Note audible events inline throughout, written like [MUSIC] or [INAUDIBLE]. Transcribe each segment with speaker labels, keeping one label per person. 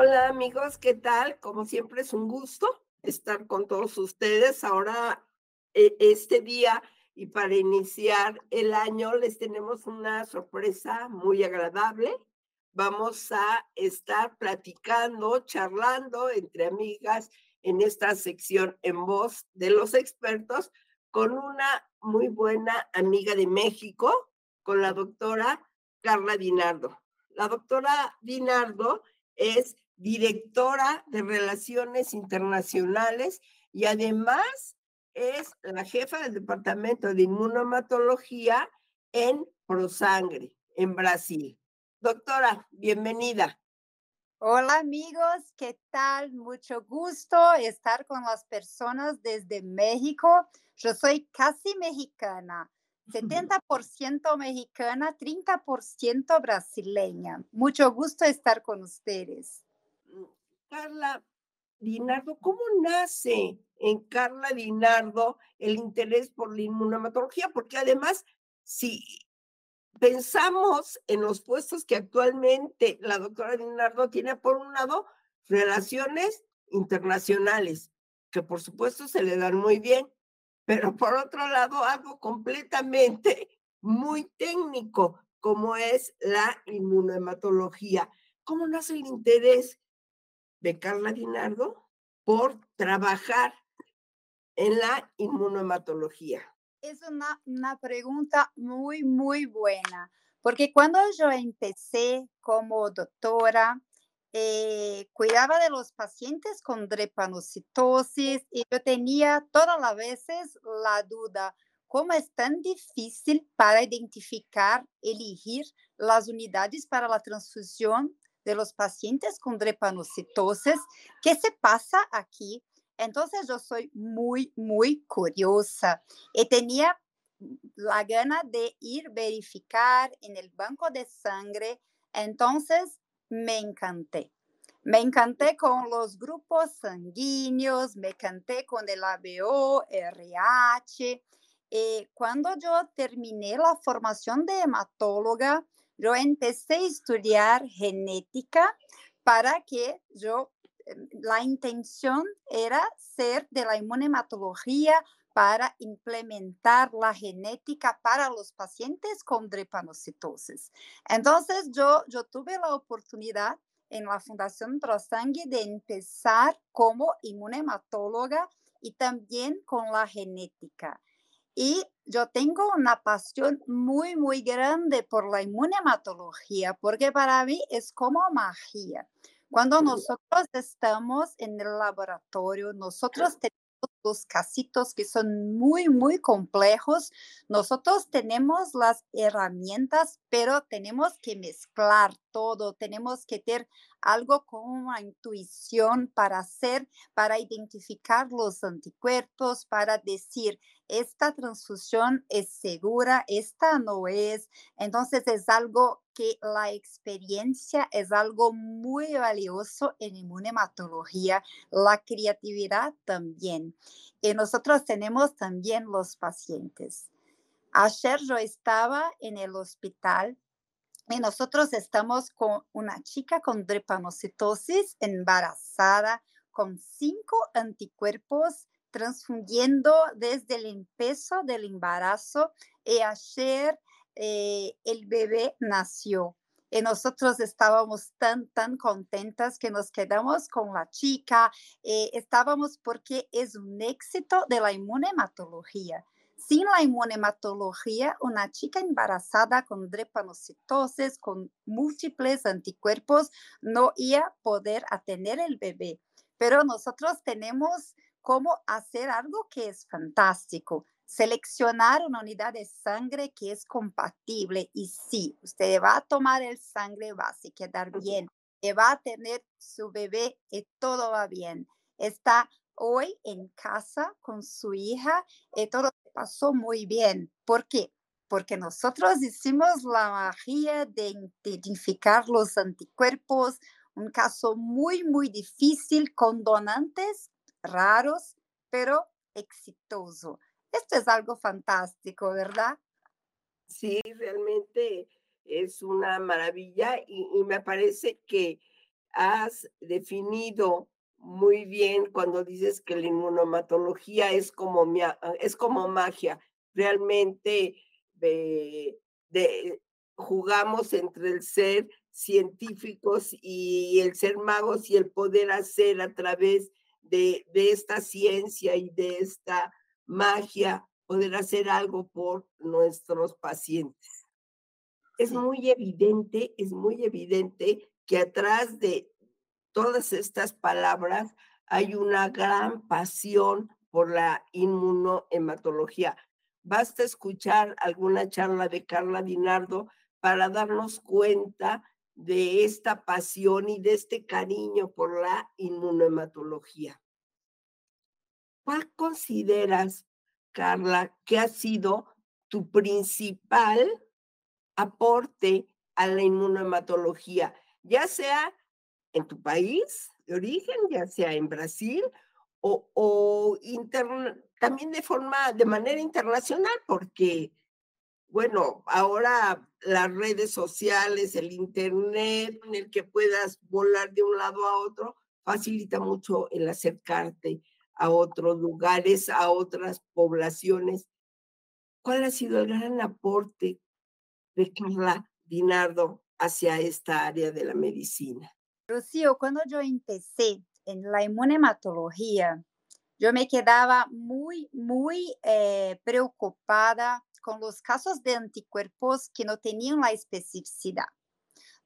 Speaker 1: Hola amigos, ¿qué tal? Como siempre es un gusto estar con todos ustedes. Ahora, e, este día y para iniciar el año les tenemos una sorpresa muy agradable. Vamos a estar platicando, charlando entre amigas en esta sección en voz de los expertos con una muy buena amiga de México, con la doctora Carla Dinardo. La doctora Dinardo es directora de Relaciones Internacionales y además es la jefa del Departamento de Inmunomatología en Prosangre, en Brasil. Doctora, bienvenida.
Speaker 2: Hola amigos, ¿qué tal? Mucho gusto estar con las personas desde México. Yo soy casi mexicana, [LAUGHS] 70% mexicana, 30% brasileña. Mucho gusto estar con ustedes.
Speaker 1: Carla Dinardo, ¿cómo nace en Carla Dinardo el interés por la inmunomatología? Porque además, si pensamos en los puestos que actualmente la doctora Dinardo tiene, por un lado, relaciones internacionales, que por supuesto se le dan muy bien, pero por otro lado, algo completamente muy técnico, como es la inmunohematología. ¿Cómo nace el interés de Carla Dinardo por trabajar en la inmunohematología?
Speaker 2: Es una, pregunta muy, muy buena, porque cuando yo empecé como doctora, eh, cuidaba de los pacientes con drepanocitosis y yo tenía todas las veces la duda, ¿cómo es tan difícil para identificar, elegir las unidades para la transfusión de los pacientes con drepanocitosis? ¿Qué se pasa aquí? Entonces yo soy muy, muy curiosa y tenía la gana de ir verificar en el banco de sangre. Entonces me encanté. Me encanté con los grupos sanguíneos, me encanté con el ABO, RH. Y cuando yo terminé la formación de hematóloga, yo empecé a estudiar genética para que yo, em, la intención era ser de la inmunematología para implementar la genética para los pacientes con drepanocitosis. Entonces, yo, yo tuve la oportunidad en la Fundación Prosangue de empezar como inmunematóloga y también con la genética. Y yo tengo una pasión muy, muy grande por la inmunematología, porque para mí es como magia. Cuando nosotros estamos en el laboratorio, nosotros tenemos los casitos que son muy, muy complejos. Nosotros tenemos las herramientas, pero tenemos que mezclar todo, tenemos que tener algo como una intuición para hacer, para identificar los anticuerpos, para decir, esta transfusión es segura, esta no es. Entonces es algo que la experiencia es algo muy valioso en inmunematología, la creatividad también. Y nosotros tenemos también los pacientes. Ayer yo estaba en el hospital y nosotros estamos con una chica con drepanocitosis embarazada con cinco anticuerpos transfundiendo desde el empiezo del embarazo y ayer eh, el bebé nació. Y nosotros estábamos tan, tan contentas que nos quedamos con la chica. Eh, estábamos porque es un éxito de la inmunematología. Sin la inmunematología, una chica embarazada con drepanocitosis, con múltiples anticuerpos, no iba a poder tener el bebé. Pero nosotros tenemos cómo hacer algo que es fantástico. Seleccionar una unidad de sangre que es compatible y sí, usted va a tomar el sangre, va a quedar bien, y va a tener su bebé y todo va bien. Está hoy en casa con su hija y todo pasó muy bien. ¿Por qué? Porque nosotros hicimos la magia de identificar los anticuerpos, un caso muy, muy difícil con donantes raros, pero exitoso. Esto es algo fantástico, ¿verdad?
Speaker 1: Sí, realmente es una maravilla y, me parece que has definido muy bien cuando dices que la inmunomatología es como, es como magia. Realmente de, jugamos entre el ser científicos y el ser magos y el poder hacer a través de, de esta ciencia y de esta magia, poder hacer algo por nuestros pacientes. Es muy evidente, es muy evidente que atrás de todas estas palabras hay una gran pasión por la inmunohematología. Basta escuchar alguna charla de Carla Dinardo para darnos cuenta de esta pasión y de este cariño por la inmunohematología. ¿Cuál consideras, Carla, que ha sido tu principal aporte a la inmunohematología, ya sea en tu país de origen, ya sea en Brasil o, o también de forma, de manera internacional, porque, bueno, ahora las redes sociales, el internet, en el que puedas volar de un lado a otro, facilita mucho el acercarte a otros lugares, a otras poblaciones. ¿Cuál ha sido el gran aporte de Carla Dinardo hacia esta área de la medicina?
Speaker 2: Rocío, cuando yo empecé en la inmunematología, yo me quedaba muy, muy eh, preocupada con los casos de anticuerpos que no tenían la especificidad.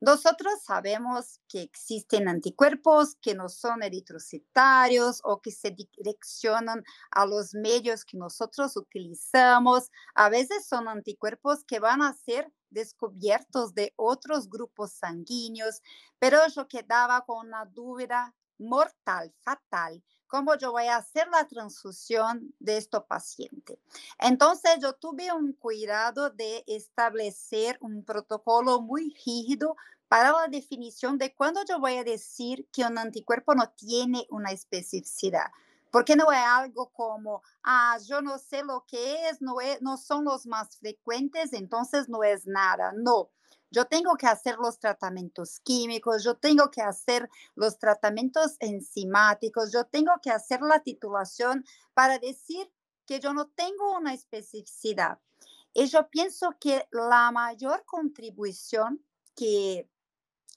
Speaker 2: Nosotros sabemos que existen anticuerpos que no son eritrocitarios o que se direccionan a los medios que nosotros utilizamos. A veces son anticuerpos que van a ser descubiertos de otros grupos sanguíneos, pero yo quedaba con una duda mortal, fatal, cómo yo voy a hacer la transfusión de este paciente. Entonces yo tuve un cuidado de establecer un protocolo muy rígido para la definición de cuándo yo voy a decir que un anticuerpo no tiene una especificidad. Porque no es algo como, ah, yo no sé lo que es, no, es, no son los más frecuentes, entonces no es nada. No, yo tengo que hacer los tratamientos químicos, yo tengo que hacer los tratamientos enzimáticos, yo tengo que hacer la titulación para decir que yo no tengo una especificidad. Y yo pienso que la mayor contribución que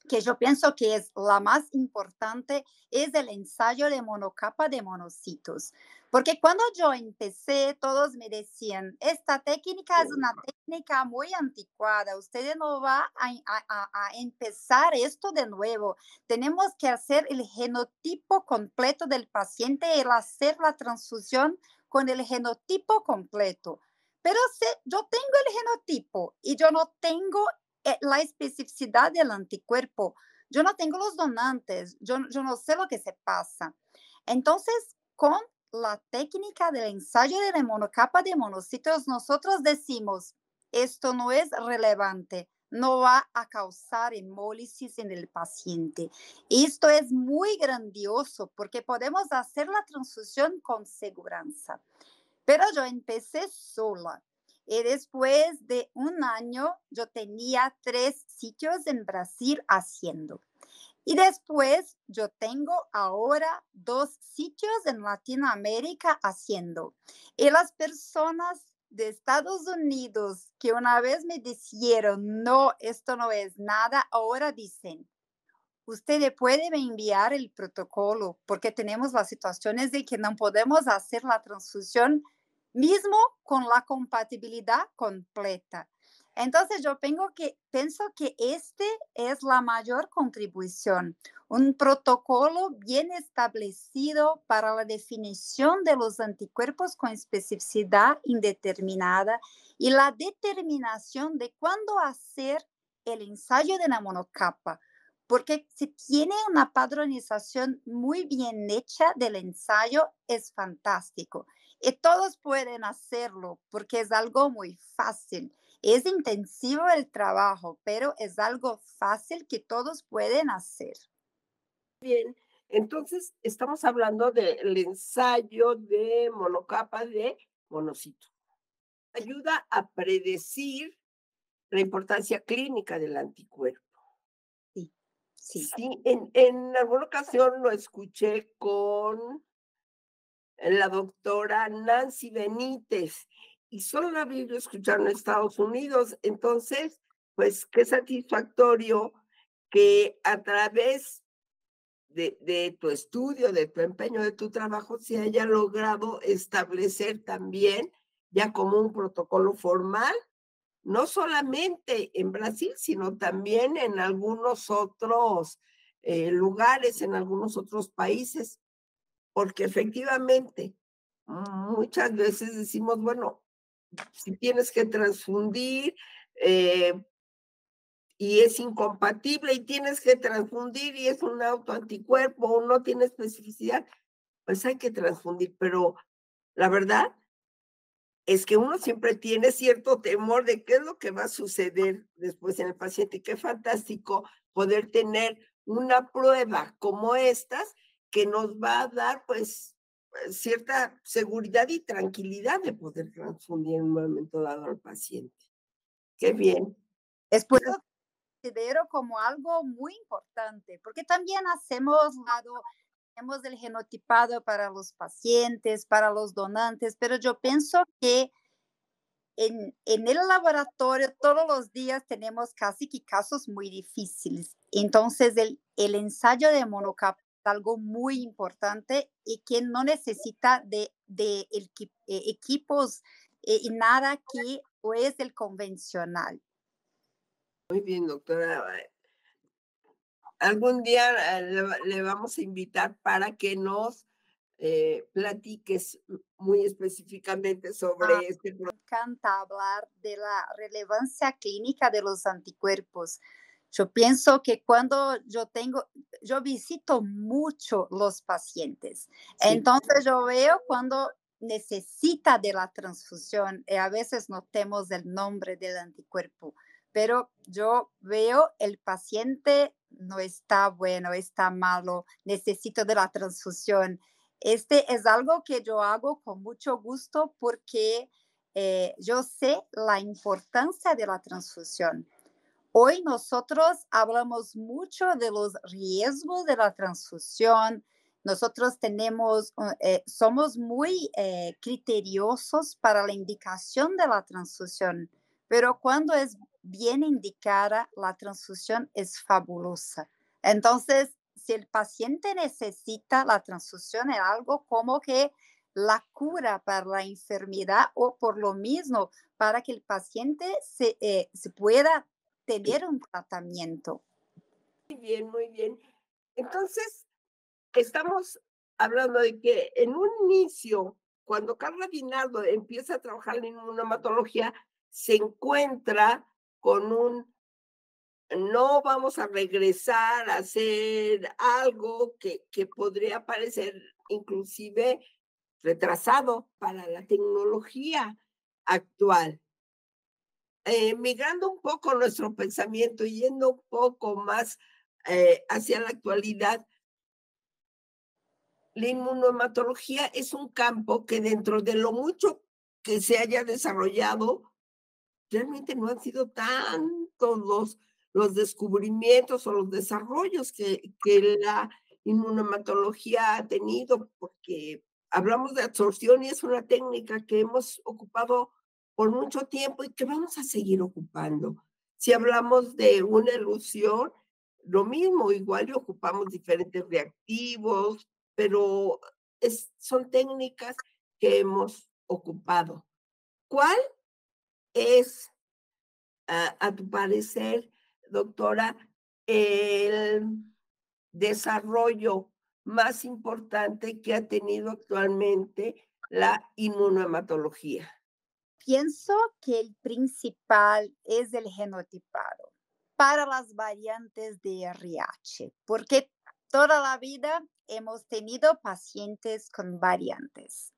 Speaker 2: que yo pienso que es la más importante, es el ensayo de monocapa de monocitos. Porque cuando yo empecé, todos me decían, esta técnica es una técnica muy anticuada, usted no va a, a, empezar esto de nuevo. Tenemos que hacer el genotipo completo del paciente y hacer la transfusión con el genotipo completo. Pero si yo tengo el genotipo y yo no tengo la especificidad del anticuerpo. Yo no tengo los donantes, yo, yo no sé lo que se pasa. Entonces, con la técnica del ensayo de la monocapa de monocitos, nosotros decimos, esto no es relevante, no va a causar hemólisis en el paciente. Esto es muy grandioso porque podemos hacer la transfusión con seguridad. Pero yo empecé sola. Y después de un año, yo tenía tres sitios en Brasil haciendo. Y después yo tengo ahora dos sitios en Latinoamérica haciendo. Y las personas de Estados Unidos que una vez me dijeron, no, esto no es nada, ahora dicen, usted puede enviar el protocolo porque tenemos las situaciones de que no podemos hacer la transfusión mismo con la compatibilidad completa. Entonces yo tengo que, pienso que este es la mayor contribución, un protocolo bien establecido para la definición de los anticuerpos con especificidad indeterminada y la determinación de cuándo hacer el ensayo de la monocapa, porque si tiene una padronización muy bien hecha del ensayo, es fantástico. Y todos pueden hacerlo porque es algo muy fácil. Es intensivo el trabajo, pero es algo fácil que todos pueden hacer.
Speaker 1: Bien, entonces estamos hablando del ensayo de monocapa de monocito. Ayuda a predecir la importancia clínica del anticuerpo.
Speaker 2: Sí.
Speaker 1: En, en alguna ocasión lo escuché con la doctora Nancy Benítez y solo la Biblia escucharon en Estados Unidos. Entonces, pues qué satisfactorio que a través de, de, tu estudio, de tu empeño, de tu trabajo, se haya logrado establecer también ya como un protocolo formal, no solamente en Brasil, sino también en algunos otros eh, lugares, en algunos otros países, porque efectivamente muchas veces decimos, bueno, si tienes que transfundir eh, y es incompatible y tienes que transfundir y es un autoanticuerpo o no tiene especificidad, pues hay que transfundir, pero la verdad es que uno siempre tiene cierto temor de qué es lo que va a suceder después en el paciente. Y qué fantástico poder tener una prueba como estas que nos va a dar pues cierta seguridad y tranquilidad de poder transfundir en un momento dado al paciente. Qué bien.
Speaker 2: Es por eso considero como algo muy importante, porque también hacemos lado tenemos el genotipado para los pacientes, para los donantes, pero yo pienso que en, en, el laboratorio todos los días tenemos casi que casos muy difíciles. Entonces, el, el ensayo de monocap es algo muy importante y que no necesita de, de eh, equipos eh, y nada que es el convencional.
Speaker 1: Muy bien, doctora algún día eh, le, vamos a invitar para que nos eh, platiques muy específicamente sobre
Speaker 2: ah,
Speaker 1: este
Speaker 2: Me encanta hablar de la relevancia clínica de los anticuerpos. Yo pienso que cuando yo tengo, yo visito mucho los pacientes, entonces yo veo cuando necesita de la transfusión y a veces no tenemos el nombre del anticuerpo, pero yo veo el paciente no está bueno, está malo, necesito de la transfusión. Este es algo que yo hago con mucho gusto porque eh, yo sé la importancia de la transfusión. Hoy nosotros hablamos mucho de los riesgos de la transfusión. Nosotros tenemos, eh, somos muy eh, criteriosos para la indicación de la transfusión, pero cuando es bien indicada, la transfusión es fabulosa. Entonces, si el paciente necesita la transfusión, es algo como que la cura para la enfermedad o por lo mismo para que el paciente se, eh, se pueda tener un tratamiento.
Speaker 1: Muy bien, muy bien. Entonces, estamos hablando de que en un inicio, cuando Carla Guinaldo empieza a trabajar en inmunomatología, se encuentra con un no vamos a regresar a hacer algo que, que podría parecer inclusive retrasado para la tecnología actual. Eh, migrando un poco nuestro pensamiento, yendo un poco más eh, hacia la actualidad, la inmunohematología es un campo que dentro de lo mucho que se haya desarrollado, realmente no han sido tantos los, los descubrimientos o los desarrollos que, que la inmunomatología ha tenido, porque hablamos de absorción y es una técnica que hemos ocupado por mucho tiempo y que vamos a seguir ocupando. Si hablamos de una elusión, lo mismo, igual ocupamos diferentes reactivos, pero es, son técnicas que hemos ocupado. ¿Cuál es, a, tu parecer, doctora, el desarrollo más importante que ha tenido actualmente la inmunohematología?
Speaker 2: Pienso que el principal es el genotipado para las variantes de RH, porque toda la vida hemos tenido pacientes con variantes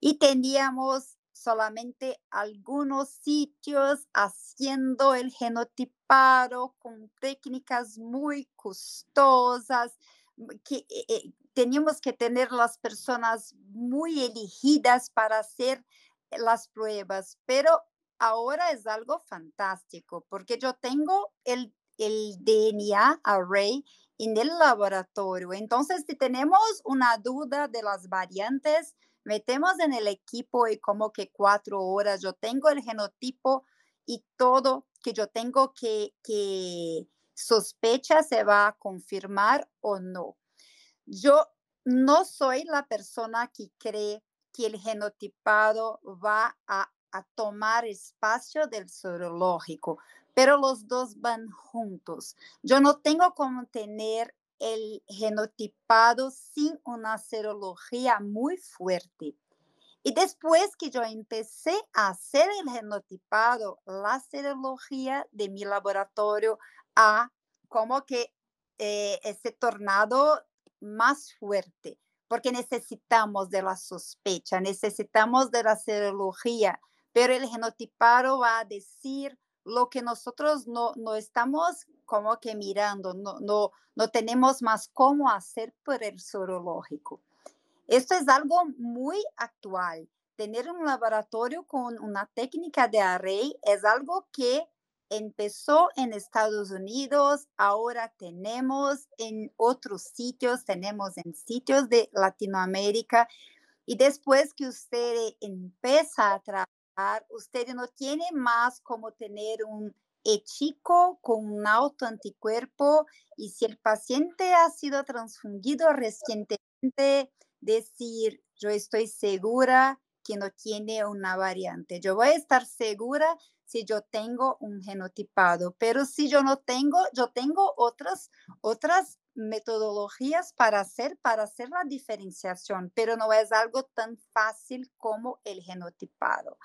Speaker 2: y teníamos solamente algunos sitios haciendo el genotipado con técnicas muy costosas, mm, que eh, eh, teníamos que tener las personas muy elegidas para hacer las pruebas, pero ahora es algo fantástico porque yo tengo el, el DNA array en el laboratorio. Entonces, si tenemos una duda de las variantes, metemos en el equipo y como que cuatro horas yo tengo el genotipo y todo que yo tengo que, que sospecha se va a confirmar o no. Yo no soy la persona que cree que el genotipado va a, a tomar espacio del serológico, pero los dos van juntos. Yo no tengo como tener el genotipado sin una serología muy fuerte. Y después que yo empecé a hacer el genotipado, la serología de mi laboratorio ha como que eh, ese tornado más fuerte, porque necesitamos de la sospecha, necesitamos de la serología, pero el genotipado va a decir lo que nosotros no, no estamos como que mirando, no, no, no tenemos más cómo hacer por el sorológico. Esto es algo muy actual. Tener un laboratorio con una técnica de array es algo que empezó en Estados Unidos, ahora tenemos en otros sitios, tenemos en sitios de Latinoamérica. Y después que usted empieza a trabajar, usted no tiene más como tener un chico con un autoanticuerpo y si el paciente ha sido transfundido recientemente, decir, yo estoy segura que no tiene una variante. Yo voy a estar segura si yo tengo un genotipado, pero si yo no tengo, yo tengo otras, otras metodologías para hacer, para hacer la diferenciación, pero no es algo tan fácil como el genotipado.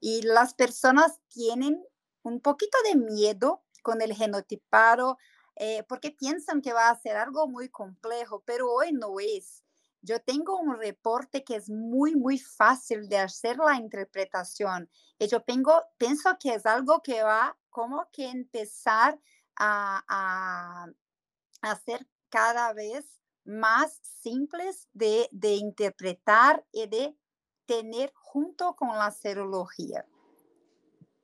Speaker 2: Y las personas tienen un poquito de miedo con el genotipado eh, porque piensan que va a ser algo muy complejo, pero hoy no es. Yo tengo un reporte que es muy, muy fácil de hacer la interpretación. Y yo tengo, pienso que es algo que va como que empezar a, a, hacer cada vez más simples de, de interpretar y de tener junto con la serología.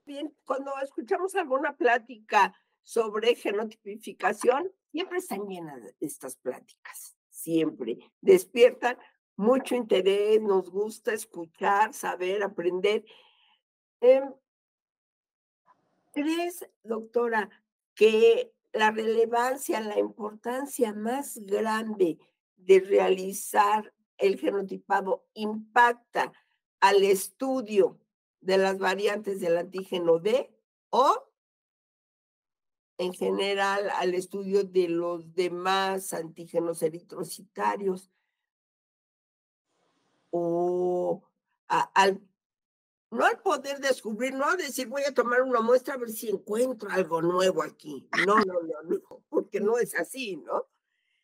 Speaker 1: Bien, cuando escuchamos alguna plática sobre genotipificación, siempre están llenas estas pláticas siempre. Despiertan mucho interés, nos gusta escuchar, saber, aprender. Em, ¿Crees, doctora, que la relevancia, la importancia más grande de realizar el genotipado impacta al estudio de las variantes del antígeno D o en general al estudio de los demás antígenos eritrocitarios o al no al poder descubrir, no decir voy a tomar una muestra a ver si encuentro algo nuevo aquí. No, no, no, no porque no es así, ¿no?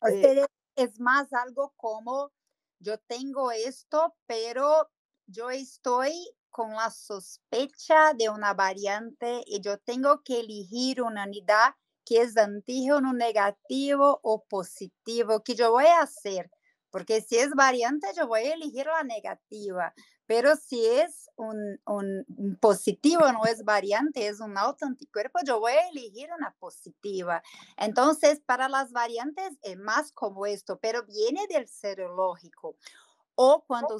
Speaker 2: Eh, es más algo como yo tengo esto, pero yo estoy con la sospecha de una variante y yo tengo que elegir una unidad que es antígeno negativo o positivo, que yo voy a hacer, porque si es variante, yo voy a elegir la negativa, pero si es un, un, positivo, no es variante, es un autoanticuerpo, yo voy a elegir una positiva. Entonces, para las variantes es más como esto, pero viene del serológico. O cuando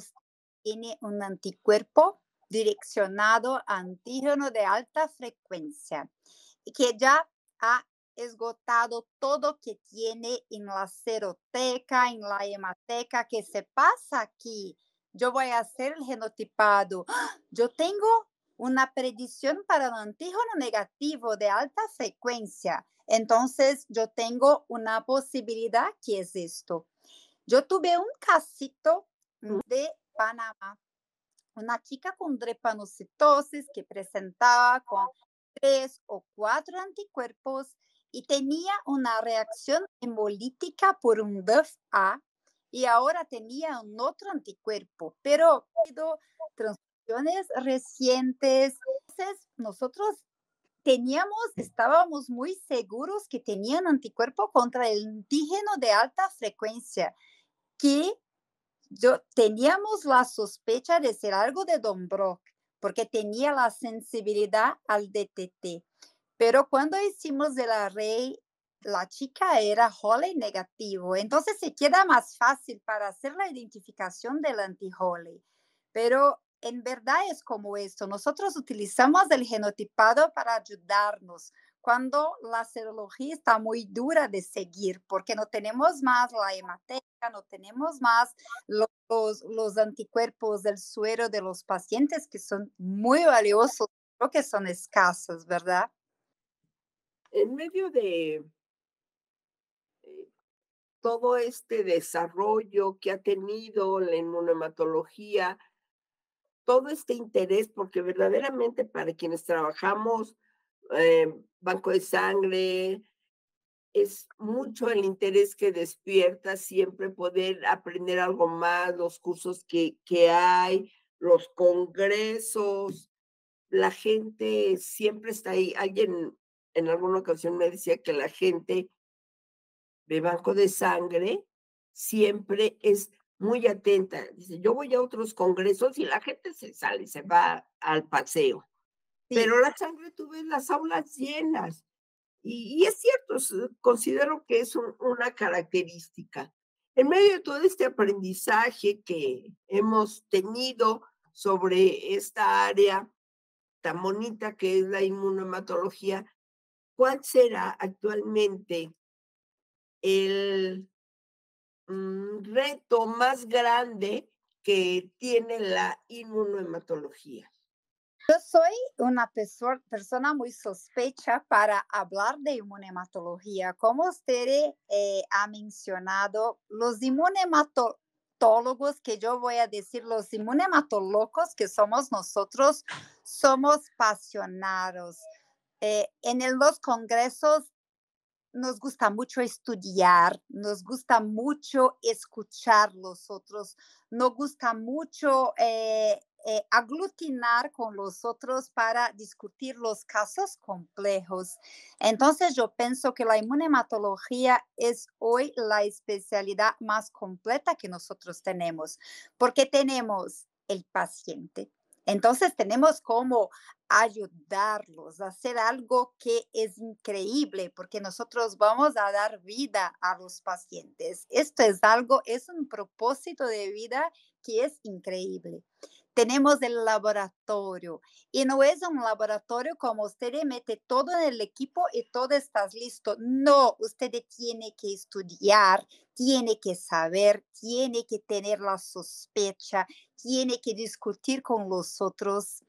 Speaker 2: tiene un anticuerpo direccionado a antígeno de alta frecuencia que ya ha esgotado todo que tiene en la seroteca, en la hemateca, que se pasa aquí. Yo voy a hacer el genotipado. Yo tengo una predicción para un antígeno negativo de alta frecuencia. Entonces, yo tengo una posibilidad que es esto. Yo tuve un casito de Panamá una chica con drepanocitosis que presentaba con tres o cuatro anticuerpos y tenía una reacción hemolítica por un DFA y ahora tenía un otro anticuerpo, pero transfusiones recientes. Entonces, nosotros teníamos, estábamos muy seguros que tenían anticuerpo contra el antígeno de alta frecuencia, que yo teníamos la sospecha de ser algo de Don Brock, porque tenía la sensibilidad al DTT. Pero cuando hicimos de la rey, la chica era Holly negativo, entonces se queda más fácil para hacer la identificación del anti-Holly. Pero en verdad es como esto, nosotros utilizamos el genotipado para ayudarnos cuando la serología está muy dura de seguir, porque no tenemos más la hemateca, no tenemos más los, los, anticuerpos del suero de los pacientes que son muy valiosos, pero que son escasos, ¿verdad?
Speaker 1: En medio de todo este desarrollo que ha tenido la inmunohematología, todo este interés, porque verdaderamente para quienes trabajamos eh, banco de sangre, es mucho el interés que despierta siempre poder aprender algo más, los cursos que, que hay, los congresos, la gente siempre está ahí. Alguien en alguna ocasión me decía que la gente de banco de sangre siempre es muy atenta. Dice, yo voy a otros congresos y la gente se sale, se va al paseo. Pero la sangre tú ves las aulas llenas. Y, es cierto, considero que es una característica. En medio de todo este aprendizaje que hemos tenido sobre esta área tan bonita que es la inmunohematología, ¿cuál será actualmente el mm, reto más grande que tiene la inmunohematología?
Speaker 2: Yo soy una persona muy sospecha para hablar de inmunematología. Como usted eh, ha mencionado, los inmunematólogos, que yo voy a decir, los inmunematólogos que somos nosotros, somos pasionados. Eh, en los congresos nos gusta mucho estudiar, nos gusta mucho escuchar los otros, nos gusta mucho eh, eh, aglutinar con los otros para discutir los casos complejos. Entonces yo pienso que la inmunematología es hoy la especialidad más completa que nosotros tenemos, porque tenemos el paciente. Entonces tenemos como ayudarlos a hacer algo que es increíble, porque nosotros vamos a dar vida a los pacientes. Esto es algo, es un propósito de vida que es increíble tenemos el laboratorio y no es un laboratorio como usted mete todo en el equipo y todo estás listo. No, usted tiene que estudiar, tiene que saber, tiene que tener la sospecha, tiene que discutir con los otros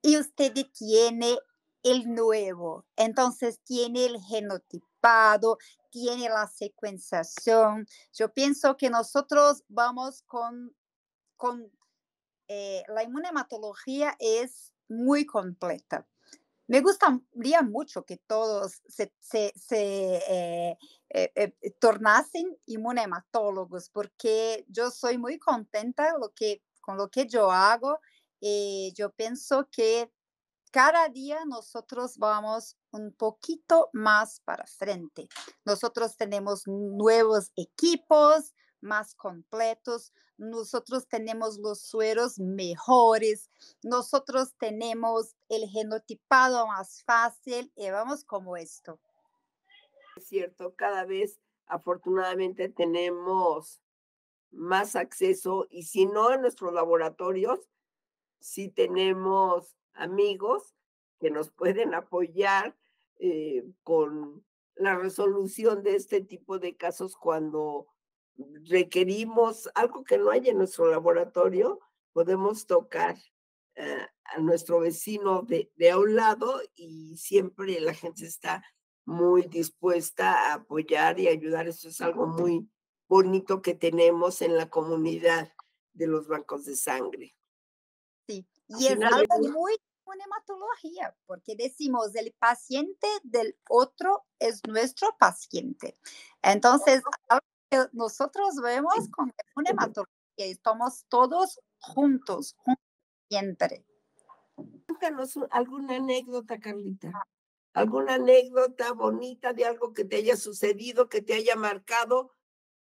Speaker 2: y usted tiene el nuevo. Entonces tiene el genotipado, tiene la secuenciación. Yo pienso que nosotros vamos con, con eh, la inmunematología es muy completa. Me gustaría mucho que todos se, se, eh, eh, tornasen inmunematólogos porque yo soy muy contenta con lo que yo hago y yo pienso que cada día nosotros vamos un poquito más para frente. Nosotros tenemos nuevos equipos, más completos, nosotros tenemos los sueros mejores, nosotros tenemos el genotipado más fácil y vamos como esto.
Speaker 1: Es cierto, cada vez afortunadamente tenemos más acceso y si no en nuestros laboratorios, si tenemos amigos que nos pueden apoyar eh, con la resolución de este tipo de casos cuando requerimos algo que no hay en nuestro laboratorio, podemos tocar eh, a nuestro vecino de, de a un lado y siempre la gente está muy dispuesta a apoyar y ayudar. Eso es algo muy bonito que tenemos en la comunidad de los bancos de sangre.
Speaker 2: Sí, y es algo muy con hematología, porque decimos el paciente del otro es nuestro paciente. Entonces, nosotros vemos con una hematología y estamos todos juntos, siempre.
Speaker 1: Cuéntanos alguna anécdota, Carlita. ¿Alguna anécdota bonita de algo que te haya sucedido, que te haya marcado,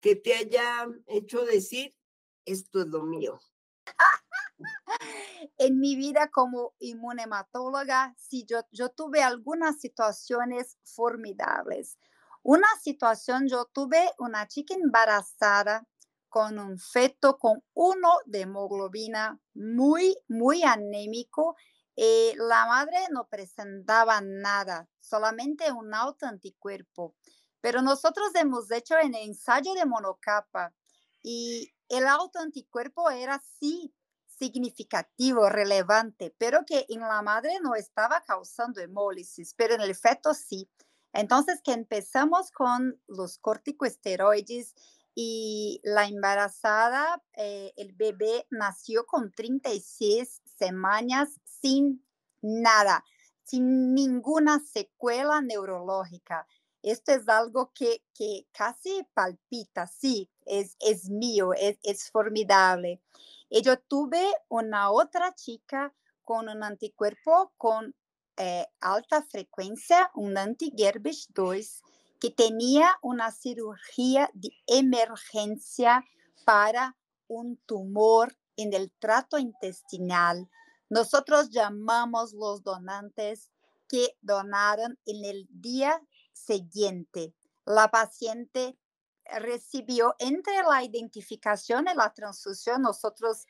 Speaker 1: que te haya hecho decir, esto es lo mío? [LAUGHS]
Speaker 2: en mi vida como inmunematóloga, sí, yo, yo tuve algunas situaciones formidables. Una situación, yo tuve una chica embarazada con un feto con uno de hemoglobina muy, muy anémico. Eh, la madre no presentaba nada, solamente un autoanticuerpo. Pero nosotros hemos hecho el ensayo de monocapa y el autoanticuerpo era sí significativo, relevante, pero que en la madre no estaba causando hemólisis, pero en el feto sí. Entonces, que empezamos con los corticosteroides y la embarazada, eh, el bebé nació con 36 semanas sin nada, sin ninguna secuela neurológica. Esto es algo que, que casi palpita, sí, es, es mío, es, es formidable. Y yo tuve una otra chica con un anticuerpo con eh, alta frecuencia, un anti-Gerbish 2, que tenía una cirugía de emergencia para un tumor en el trato intestinal. Nosotros llamamos los donantes que donaron en el día siguiente. La paciente recibió entre la identificación y la transfusión, nosotros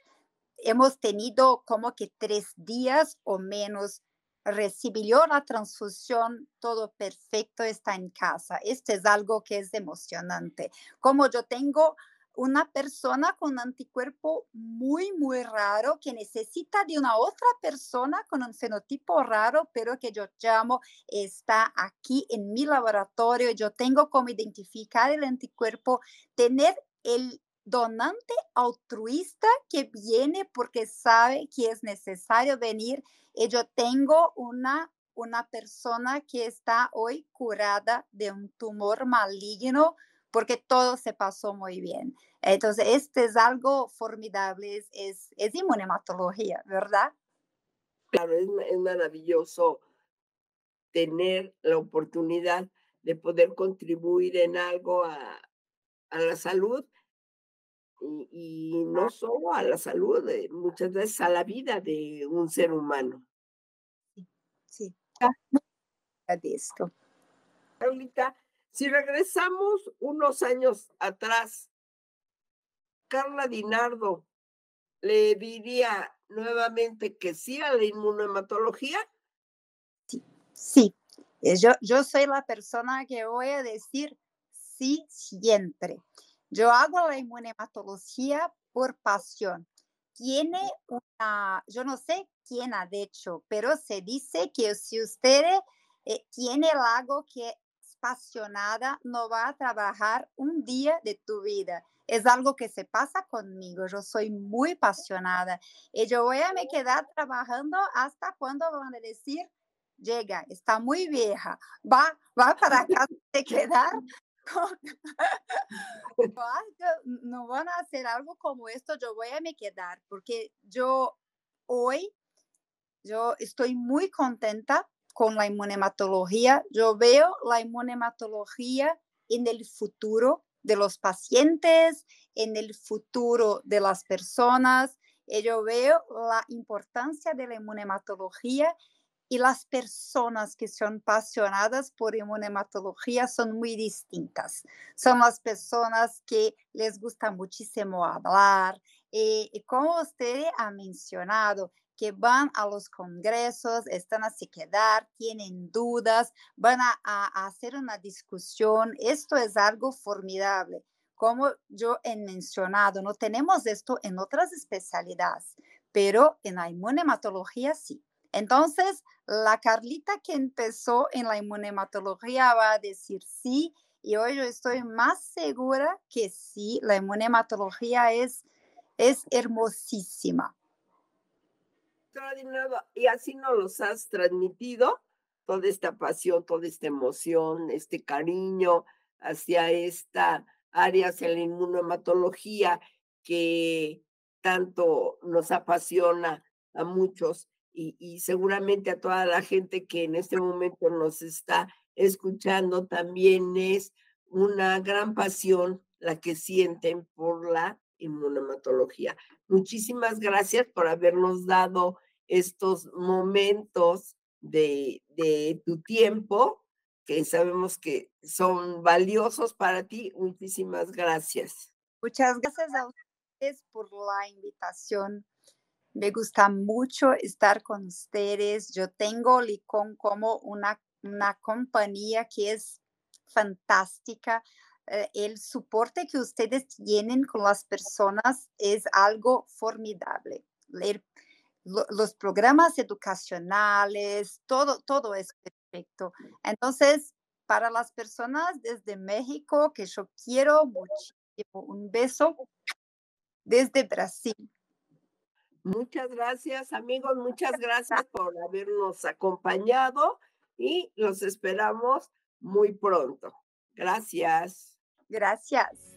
Speaker 2: hemos tenido como que tres días o menos recibió la transfusión, todo perfecto, está en casa. Esto es algo que es emocionante. Como yo tengo una persona con anticuerpo muy, muy raro que necesita de una otra persona con un fenotipo raro, pero que yo llamo, está aquí en mi laboratorio. Yo tengo como identificar el anticuerpo, tener el donante altruista que viene porque sabe que es necesario venir. Y yo tengo una, una persona que está hoy curada de un tumor maligno porque todo se pasó muy bien. Entonces, este es algo formidable, es, es, es inmunematología, ¿verdad?
Speaker 1: Claro, es, es maravilloso tener la oportunidad de poder contribuir en algo a, a la salud y, y, no solo a la salud, eh, muchas veces a la vida de un ser humano.
Speaker 2: Sí, sí. Ah.
Speaker 1: Carlita, si regresamos unos años atrás, Carla Dinardo le diría nuevamente que sí a la inmunohematología.
Speaker 2: Sí, sí. Eh, yo, yo soy la persona que voy a decir sí siempre. Yo hago la inmunohematología por pasión. Tiene una, yo no sé quién ha dicho, pero se dice que si usted eh, tiene algo que apasionada no va a trabajar un día de tu vida. Es algo que se pasa conmigo. Yo soy muy apasionada y yo voy a me quedar trabajando hasta cuando van a decir, llega, está muy vieja, va, va para casa de quedar. [LAUGHS] no van a hacer algo como esto, yo voy a me quedar porque yo hoy, yo estoy muy contenta con la inmunematología. Yo veo la inmunematología en el futuro de los pacientes, en el futuro de las personas. Y yo veo la importancia de la inmunematología y las personas que son apasionadas por inmunematología son muy distintas. Son las personas que les gusta muchísimo hablar. Y, y como usted ha mencionado, que van a los congresos, están a quedar, tienen dudas, van a, a, hacer una discusión. Esto es algo formidable. Como yo he mencionado, no tenemos esto en otras especialidades, pero en la inmunematología sí. Entonces, la Carlita que empezó en la inmunematología va a decir sí, y hoy yo estoy más segura que sí, la inmunematología es, es hermosísima.
Speaker 1: Y así nos los has transmitido, toda esta pasión, toda esta emoción, este cariño hacia esta área, hacia la inmunohematología que tanto nos apasiona a muchos y, seguramente a toda la gente que en este momento nos está escuchando también es una gran pasión la que sienten por la inmunomatología. Muchísimas gracias por habernos dado estos momentos de, de tu tiempo, que sabemos que son valiosos para ti. Muchísimas gracias.
Speaker 2: Muchas gracias a ustedes por la invitación. Me gusta mucho estar con ustedes. Yo tengo Licon como una, una compañía que es fantástica. Eh, el soporte que ustedes tienen con las personas es algo formidable. los programas educacionales, todo, todo es perfecto. Entonces, para las personas desde México, que yo quiero muchísimo, un beso desde Brasil.
Speaker 1: Muchas gracias, amigos. Muchas gracias por habernos acompañado y los esperamos muy pronto. Gracias.
Speaker 2: Gracias.